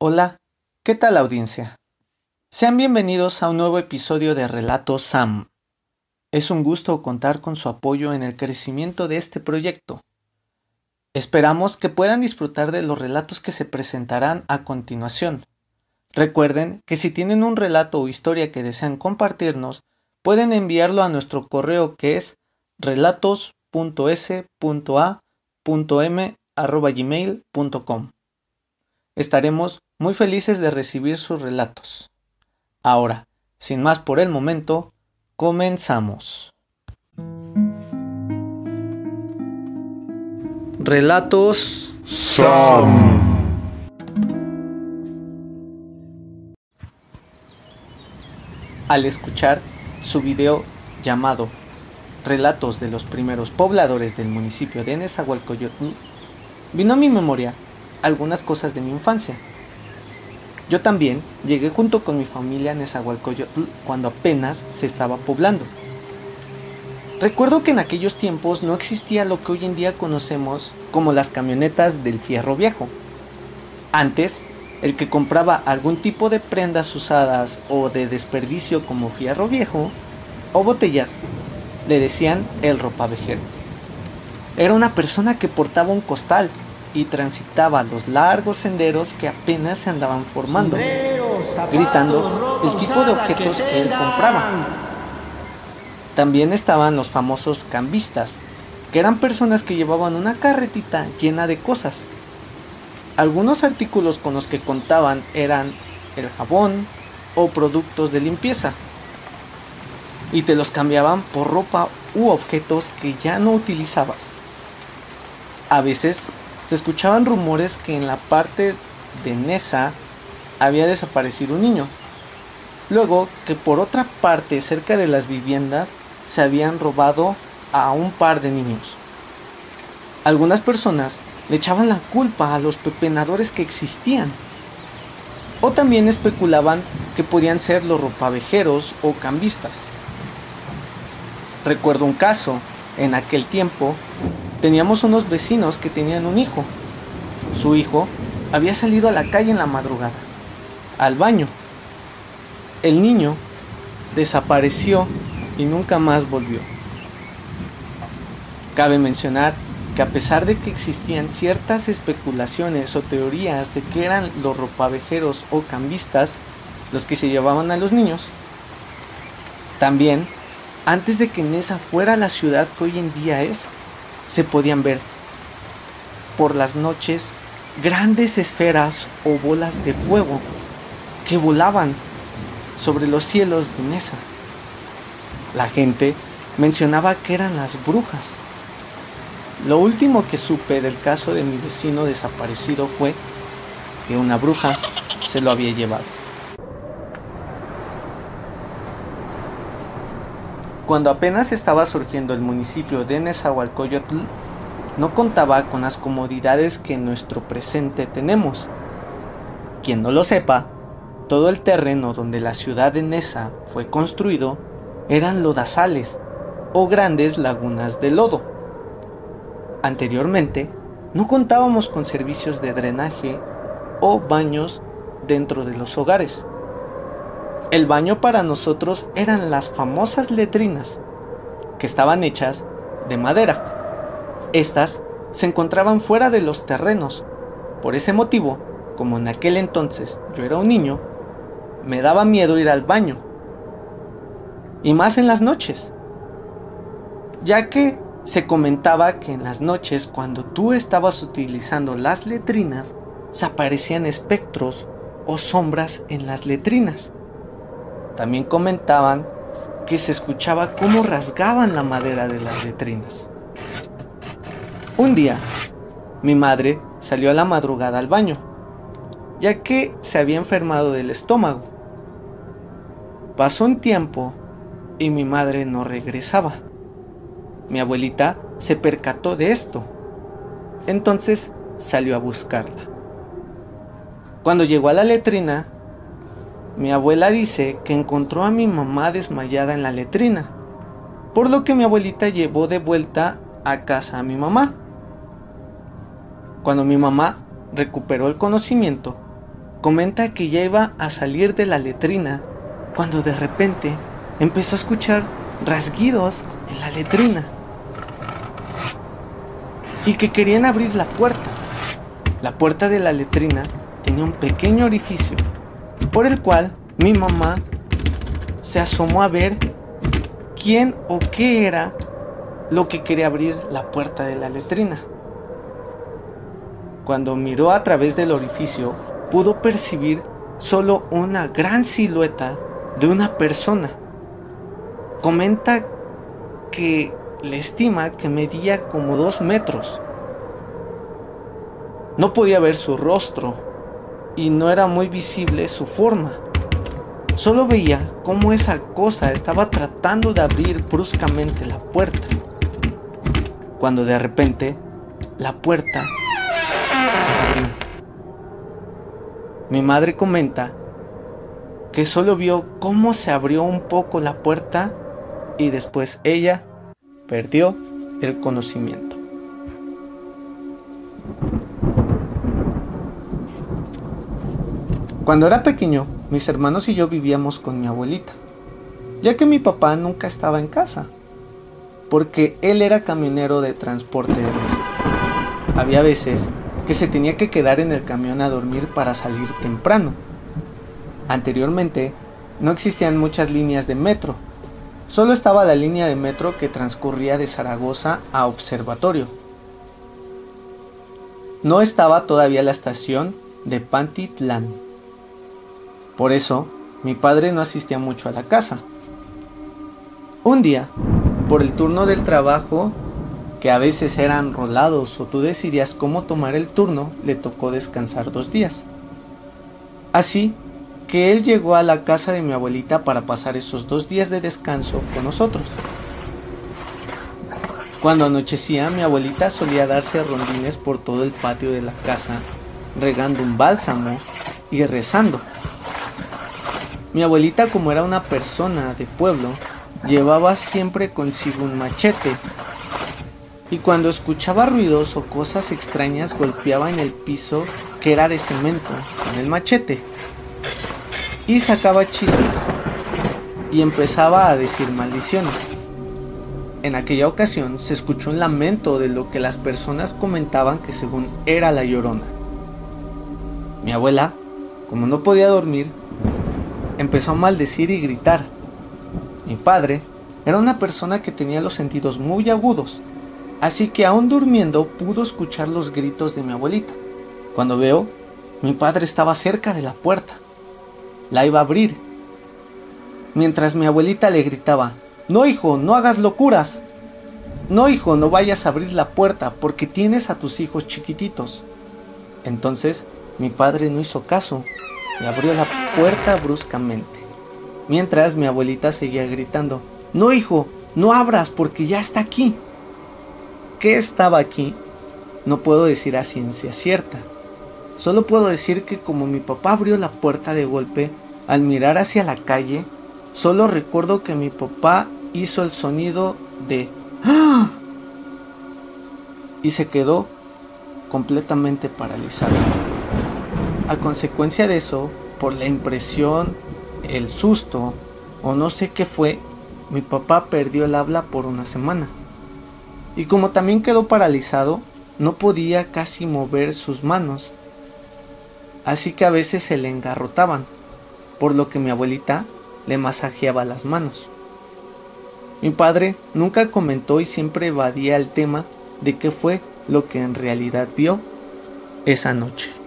Hola, ¿qué tal audiencia? Sean bienvenidos a un nuevo episodio de Relatos Sam. Es un gusto contar con su apoyo en el crecimiento de este proyecto. Esperamos que puedan disfrutar de los relatos que se presentarán a continuación. Recuerden que si tienen un relato o historia que desean compartirnos, pueden enviarlo a nuestro correo que es relatos.s.a.m.gmail.com. Estaremos muy felices de recibir sus relatos. Ahora, sin más por el momento, comenzamos. Relatos Sam. Al escuchar su video llamado Relatos de los primeros pobladores del municipio de Nezahualcóyotl, vino a mi memoria algunas cosas de mi infancia. Yo también llegué junto con mi familia a Nezahualcóyotl cuando apenas se estaba poblando. Recuerdo que en aquellos tiempos no existía lo que hoy en día conocemos como las camionetas del fierro viejo. Antes, el que compraba algún tipo de prendas usadas o de desperdicio como fierro viejo o botellas, le decían el ropavejero. Era una persona que portaba un costal y transitaba los largos senderos que apenas se andaban formando, gritando el tipo de objetos que él compraba. También estaban los famosos cambistas, que eran personas que llevaban una carretita llena de cosas. Algunos artículos con los que contaban eran el jabón o productos de limpieza. Y te los cambiaban por ropa u objetos que ya no utilizabas. A veces se escuchaban rumores que en la parte de Nesa había desaparecido un niño. Luego que por otra parte cerca de las viviendas se habían robado a un par de niños. Algunas personas le echaban la culpa a los pepenadores que existían. O también especulaban que podían ser los ropavejeros o cambistas. Recuerdo un caso en aquel tiempo Teníamos unos vecinos que tenían un hijo. Su hijo había salido a la calle en la madrugada, al baño. El niño desapareció y nunca más volvió. Cabe mencionar que a pesar de que existían ciertas especulaciones o teorías de que eran los ropavejeros o cambistas los que se llevaban a los niños, también, antes de que Nesa fuera la ciudad que hoy en día es, se podían ver por las noches grandes esferas o bolas de fuego que volaban sobre los cielos de Nesa. La gente mencionaba que eran las brujas. Lo último que supe del caso de mi vecino desaparecido fue que una bruja se lo había llevado. Cuando apenas estaba surgiendo el municipio de Nezahualcóyotl, no contaba con las comodidades que en nuestro presente tenemos. Quien no lo sepa, todo el terreno donde la ciudad de Neza fue construido eran lodazales o grandes lagunas de lodo. Anteriormente, no contábamos con servicios de drenaje o baños dentro de los hogares. El baño para nosotros eran las famosas letrinas, que estaban hechas de madera. Estas se encontraban fuera de los terrenos. Por ese motivo, como en aquel entonces yo era un niño, me daba miedo ir al baño. Y más en las noches. Ya que se comentaba que en las noches cuando tú estabas utilizando las letrinas, se aparecían espectros o sombras en las letrinas. También comentaban que se escuchaba cómo rasgaban la madera de las letrinas. Un día, mi madre salió a la madrugada al baño, ya que se había enfermado del estómago. Pasó un tiempo y mi madre no regresaba. Mi abuelita se percató de esto, entonces salió a buscarla. Cuando llegó a la letrina, mi abuela dice que encontró a mi mamá desmayada en la letrina, por lo que mi abuelita llevó de vuelta a casa a mi mamá. Cuando mi mamá recuperó el conocimiento, comenta que ya iba a salir de la letrina cuando de repente empezó a escuchar rasguidos en la letrina y que querían abrir la puerta. La puerta de la letrina tenía un pequeño orificio por el cual mi mamá se asomó a ver quién o qué era lo que quería abrir la puerta de la letrina. Cuando miró a través del orificio, pudo percibir solo una gran silueta de una persona. Comenta que le estima que medía como dos metros. No podía ver su rostro y no era muy visible su forma. Solo veía cómo esa cosa estaba tratando de abrir bruscamente la puerta. Cuando de repente la puerta mi madre comenta que solo vio cómo se abrió un poco la puerta y después ella perdió el conocimiento. Cuando era pequeño, mis hermanos y yo vivíamos con mi abuelita, ya que mi papá nunca estaba en casa, porque él era camionero de transporte de mesa. Había veces que se tenía que quedar en el camión a dormir para salir temprano. Anteriormente, no existían muchas líneas de metro, solo estaba la línea de metro que transcurría de Zaragoza a Observatorio. No estaba todavía la estación de Pantitlán. Por eso, mi padre no asistía mucho a la casa. Un día, por el turno del trabajo, que a veces eran rolados o tú decidías cómo tomar el turno, le tocó descansar dos días. Así que él llegó a la casa de mi abuelita para pasar esos dos días de descanso con nosotros. Cuando anochecía, mi abuelita solía darse rondines por todo el patio de la casa, regando un bálsamo y rezando. Mi abuelita, como era una persona de pueblo, llevaba siempre consigo un machete y cuando escuchaba ruidos o cosas extrañas golpeaba en el piso que era de cemento con el machete y sacaba chispas y empezaba a decir maldiciones. En aquella ocasión se escuchó un lamento de lo que las personas comentaban que según era la llorona. Mi abuela, como no podía dormir, empezó a maldecir y gritar. Mi padre era una persona que tenía los sentidos muy agudos Así que aún durmiendo pudo escuchar los gritos de mi abuelita. Cuando veo, mi padre estaba cerca de la puerta. La iba a abrir. Mientras mi abuelita le gritaba, No hijo, no hagas locuras. No hijo, no vayas a abrir la puerta porque tienes a tus hijos chiquititos. Entonces mi padre no hizo caso y abrió la puerta bruscamente. Mientras mi abuelita seguía gritando, No hijo, no abras porque ya está aquí qué estaba aquí, no puedo decir a ciencia cierta. Solo puedo decir que como mi papá abrió la puerta de golpe, al mirar hacia la calle, solo recuerdo que mi papá hizo el sonido de ¡Ah! y se quedó completamente paralizado. A consecuencia de eso, por la impresión, el susto o no sé qué fue, mi papá perdió el habla por una semana y como también quedó paralizado, no podía casi mover sus manos, así que a veces se le engarrotaban, por lo que mi abuelita le masajeaba las manos. Mi padre nunca comentó y siempre evadía el tema de qué fue lo que en realidad vio esa noche.